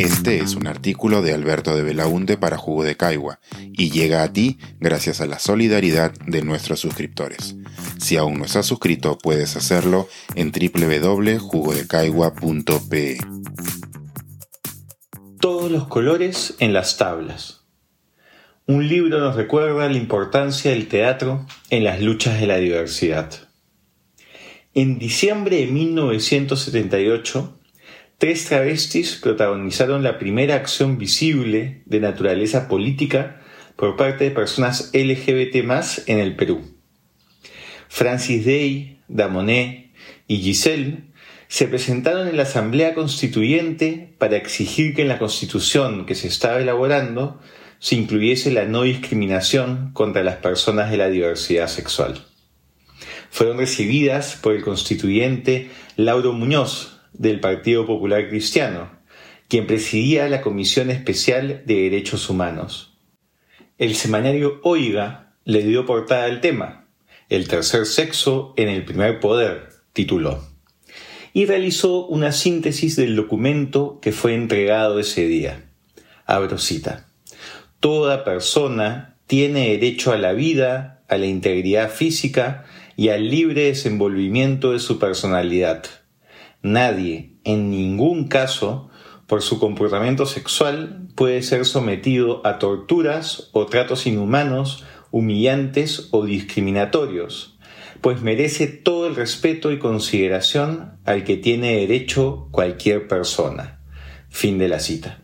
Este es un artículo de Alberto de Belaunte para Jugo de Caigua y llega a ti gracias a la solidaridad de nuestros suscriptores. Si aún no estás suscrito, puedes hacerlo en www.jugodecaigua.pe. Todos los colores en las tablas. Un libro nos recuerda la importancia del teatro en las luchas de la diversidad. En diciembre de 1978, tres travestis protagonizaron la primera acción visible de naturaleza política por parte de personas LGBT en el Perú. Francis Day, Damonet y Giselle se presentaron en la Asamblea Constituyente para exigir que en la Constitución que se estaba elaborando se incluyese la no discriminación contra las personas de la diversidad sexual. Fueron recibidas por el constituyente Lauro Muñoz, del Partido Popular Cristiano, quien presidía la Comisión Especial de Derechos Humanos. El semanario Oiga le dio portada al tema, El tercer sexo en el primer poder, tituló, y realizó una síntesis del documento que fue entregado ese día. Abro cita. Toda persona tiene derecho a la vida, a la integridad física y al libre desenvolvimiento de su personalidad Nadie, en ningún caso, por su comportamiento sexual, puede ser sometido a torturas o tratos inhumanos, humillantes o discriminatorios, pues merece todo el respeto y consideración al que tiene derecho cualquier persona. Fin de la cita.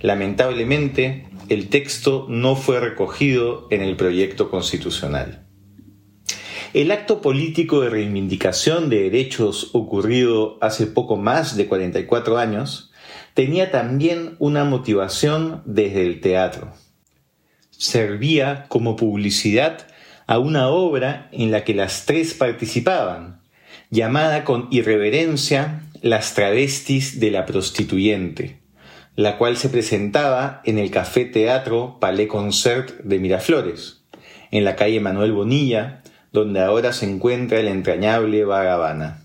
Lamentablemente, el texto no fue recogido en el proyecto constitucional. El acto político de reivindicación de derechos ocurrido hace poco más de 44 años tenía también una motivación desde el teatro. Servía como publicidad a una obra en la que las tres participaban, llamada con irreverencia Las travestis de la prostituyente, la cual se presentaba en el Café Teatro Palais Concert de Miraflores, en la calle Manuel Bonilla, donde ahora se encuentra el entrañable Vagabana.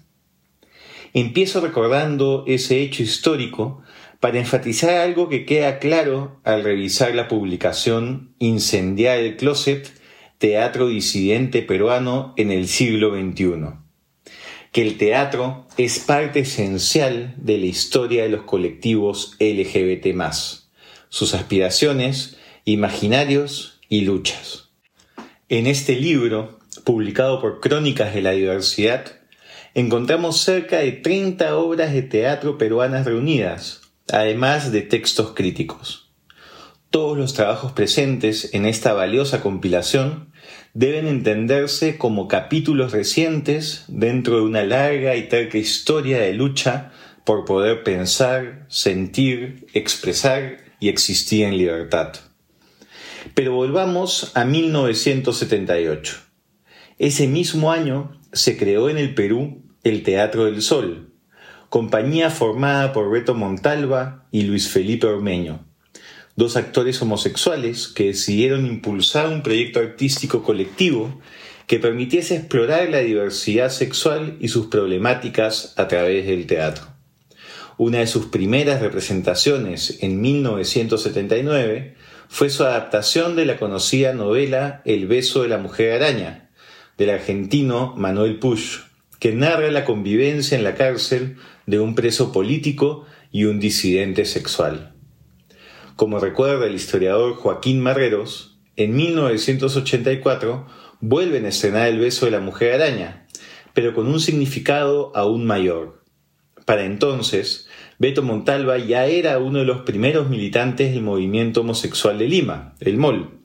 Empiezo recordando ese hecho histórico para enfatizar algo que queda claro al revisar la publicación Incendiar el Closet, Teatro Disidente Peruano en el siglo XXI. Que el teatro es parte esencial de la historia de los colectivos LGBT, sus aspiraciones, imaginarios y luchas. En este libro publicado por Crónicas de la Diversidad, encontramos cerca de 30 obras de teatro peruanas reunidas, además de textos críticos. Todos los trabajos presentes en esta valiosa compilación deben entenderse como capítulos recientes dentro de una larga y terca historia de lucha por poder pensar, sentir, expresar y existir en libertad. Pero volvamos a 1978. Ese mismo año se creó en el Perú el Teatro del Sol, compañía formada por Beto Montalva y Luis Felipe Ormeño, dos actores homosexuales que decidieron impulsar un proyecto artístico colectivo que permitiese explorar la diversidad sexual y sus problemáticas a través del teatro. Una de sus primeras representaciones en 1979 fue su adaptación de la conocida novela El beso de la mujer araña, del argentino Manuel Push, que narra la convivencia en la cárcel de un preso político y un disidente sexual. Como recuerda el historiador Joaquín Marreros, en 1984 vuelven a estrenar El beso de la mujer araña, pero con un significado aún mayor. Para entonces, Beto Montalva ya era uno de los primeros militantes del movimiento homosexual de Lima, el MOL,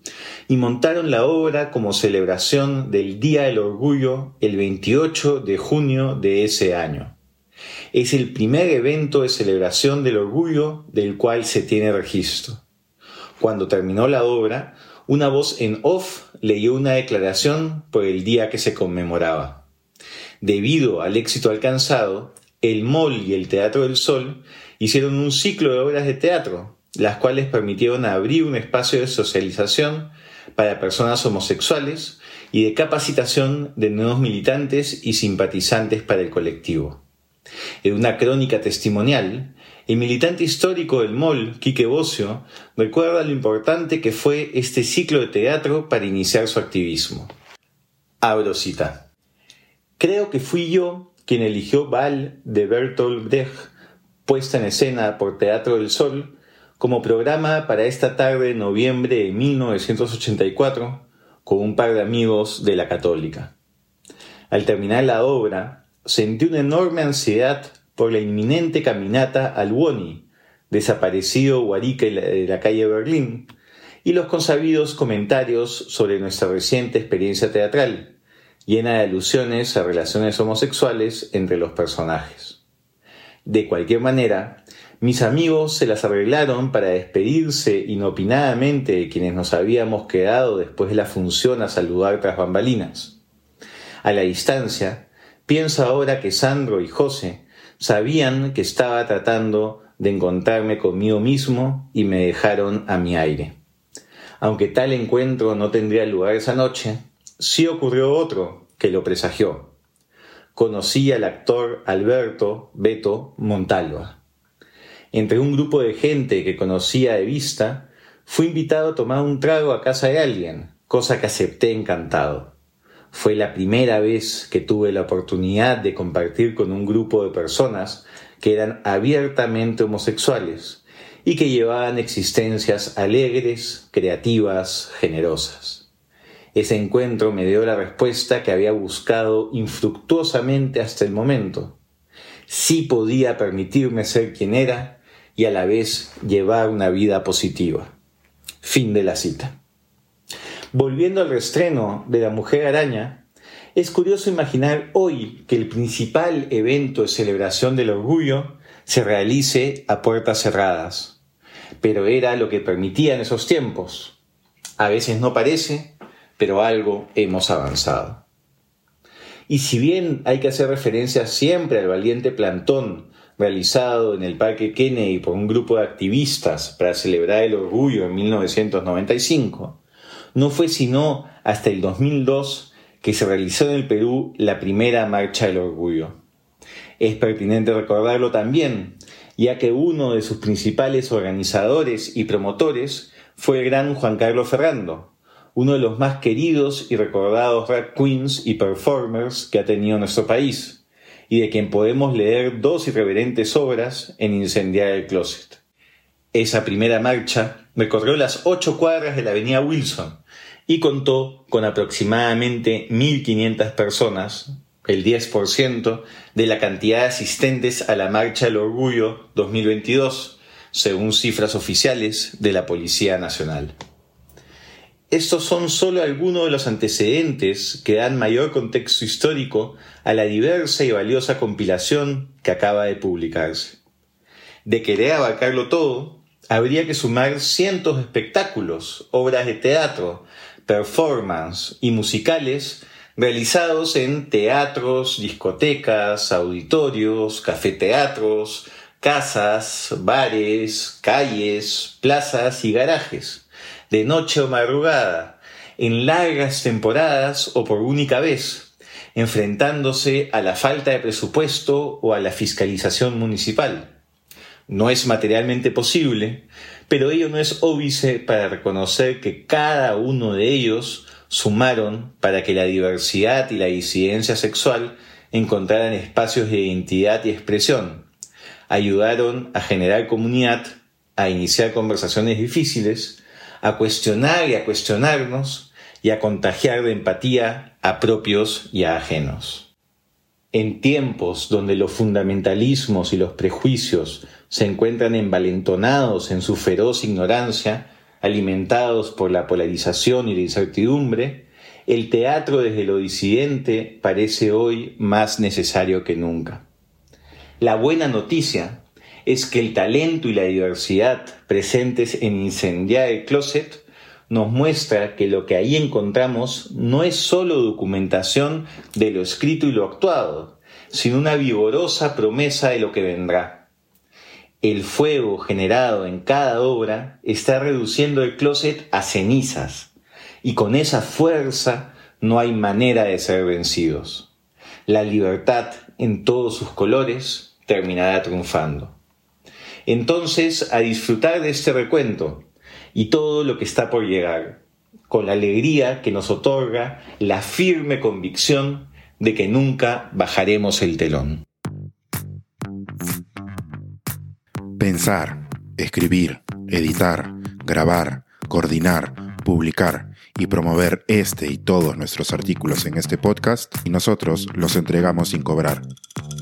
y montaron la obra como celebración del Día del Orgullo el 28 de junio de ese año. Es el primer evento de celebración del orgullo del cual se tiene registro. Cuando terminó la obra, una voz en off leyó una declaración por el día que se conmemoraba. Debido al éxito alcanzado, el MOL y el Teatro del Sol hicieron un ciclo de obras de teatro, las cuales permitieron abrir un espacio de socialización para personas homosexuales y de capacitación de nuevos militantes y simpatizantes para el colectivo. En una crónica testimonial, El militante histórico del MOL, Quique Bocio, recuerda lo importante que fue este ciclo de teatro para iniciar su activismo. Abro cita. Creo que fui yo quien eligió Val de Bertolt Brecht, puesta en escena por Teatro del Sol, como programa para esta tarde de noviembre de 1984 con un par de amigos de la Católica. Al terminar la obra, sentí una enorme ansiedad por la inminente caminata al Woni, desaparecido Huarique de la calle Berlín, y los consabidos comentarios sobre nuestra reciente experiencia teatral, llena de alusiones a relaciones homosexuales entre los personajes. De cualquier manera, mis amigos se las arreglaron para despedirse inopinadamente de quienes nos habíamos quedado después de la función a saludar tras bambalinas. A la distancia, pienso ahora que Sandro y José sabían que estaba tratando de encontrarme conmigo mismo y me dejaron a mi aire. Aunque tal encuentro no tendría lugar esa noche, sí ocurrió otro que lo presagió. Conocí al actor Alberto Beto Montalva. Entre un grupo de gente que conocía de vista, fui invitado a tomar un trago a casa de alguien, cosa que acepté encantado. Fue la primera vez que tuve la oportunidad de compartir con un grupo de personas que eran abiertamente homosexuales y que llevaban existencias alegres, creativas, generosas. Ese encuentro me dio la respuesta que había buscado infructuosamente hasta el momento. Sí podía permitirme ser quien era y a la vez llevar una vida positiva. Fin de la cita. Volviendo al restreno de La Mujer Araña, es curioso imaginar hoy que el principal evento de celebración del orgullo se realice a puertas cerradas. Pero era lo que permitían esos tiempos. A veces no parece, pero algo hemos avanzado. Y si bien hay que hacer referencia siempre al valiente plantón realizado en el Parque Kennedy por un grupo de activistas para celebrar el orgullo en 1995, no fue sino hasta el 2002 que se realizó en el Perú la primera Marcha del Orgullo. Es pertinente recordarlo también, ya que uno de sus principales organizadores y promotores fue el gran Juan Carlos Ferrando, uno de los más queridos y recordados drag queens y performers que ha tenido nuestro país, y de quien podemos leer dos irreverentes obras en Incendiar el Closet. Esa primera marcha recorrió las ocho cuadras de la avenida Wilson, y contó con aproximadamente 1.500 personas, el 10% de la cantidad de asistentes a la Marcha del Orgullo 2022, según cifras oficiales de la Policía Nacional. Estos son solo algunos de los antecedentes que dan mayor contexto histórico a la diversa y valiosa compilación que acaba de publicarse. De querer abarcarlo todo, habría que sumar cientos de espectáculos, obras de teatro, performance y musicales realizados en teatros, discotecas, auditorios, cafeteatros, casas, bares, calles, plazas y garajes, de noche o madrugada, en largas temporadas o por única vez, enfrentándose a la falta de presupuesto o a la fiscalización municipal. No es materialmente posible, pero ello no es óbice para reconocer que cada uno de ellos sumaron para que la diversidad y la disidencia sexual encontraran espacios de identidad y expresión, ayudaron a generar comunidad, a iniciar conversaciones difíciles, a cuestionar y a cuestionarnos y a contagiar de empatía a propios y a ajenos. En tiempos donde los fundamentalismos y los prejuicios se encuentran envalentonados en su feroz ignorancia, alimentados por la polarización y la incertidumbre, el teatro desde lo disidente parece hoy más necesario que nunca. La buena noticia es que el talento y la diversidad presentes en Incendiar el Closet nos muestra que lo que ahí encontramos no es solo documentación de lo escrito y lo actuado, sino una vigorosa promesa de lo que vendrá. El fuego generado en cada obra está reduciendo el closet a cenizas, y con esa fuerza no hay manera de ser vencidos. La libertad en todos sus colores terminará triunfando. Entonces, a disfrutar de este recuento y todo lo que está por llegar, con la alegría que nos otorga la firme convicción de que nunca bajaremos el telón. Pensar, escribir, editar, grabar, coordinar, publicar y promover este y todos nuestros artículos en este podcast y nosotros los entregamos sin cobrar.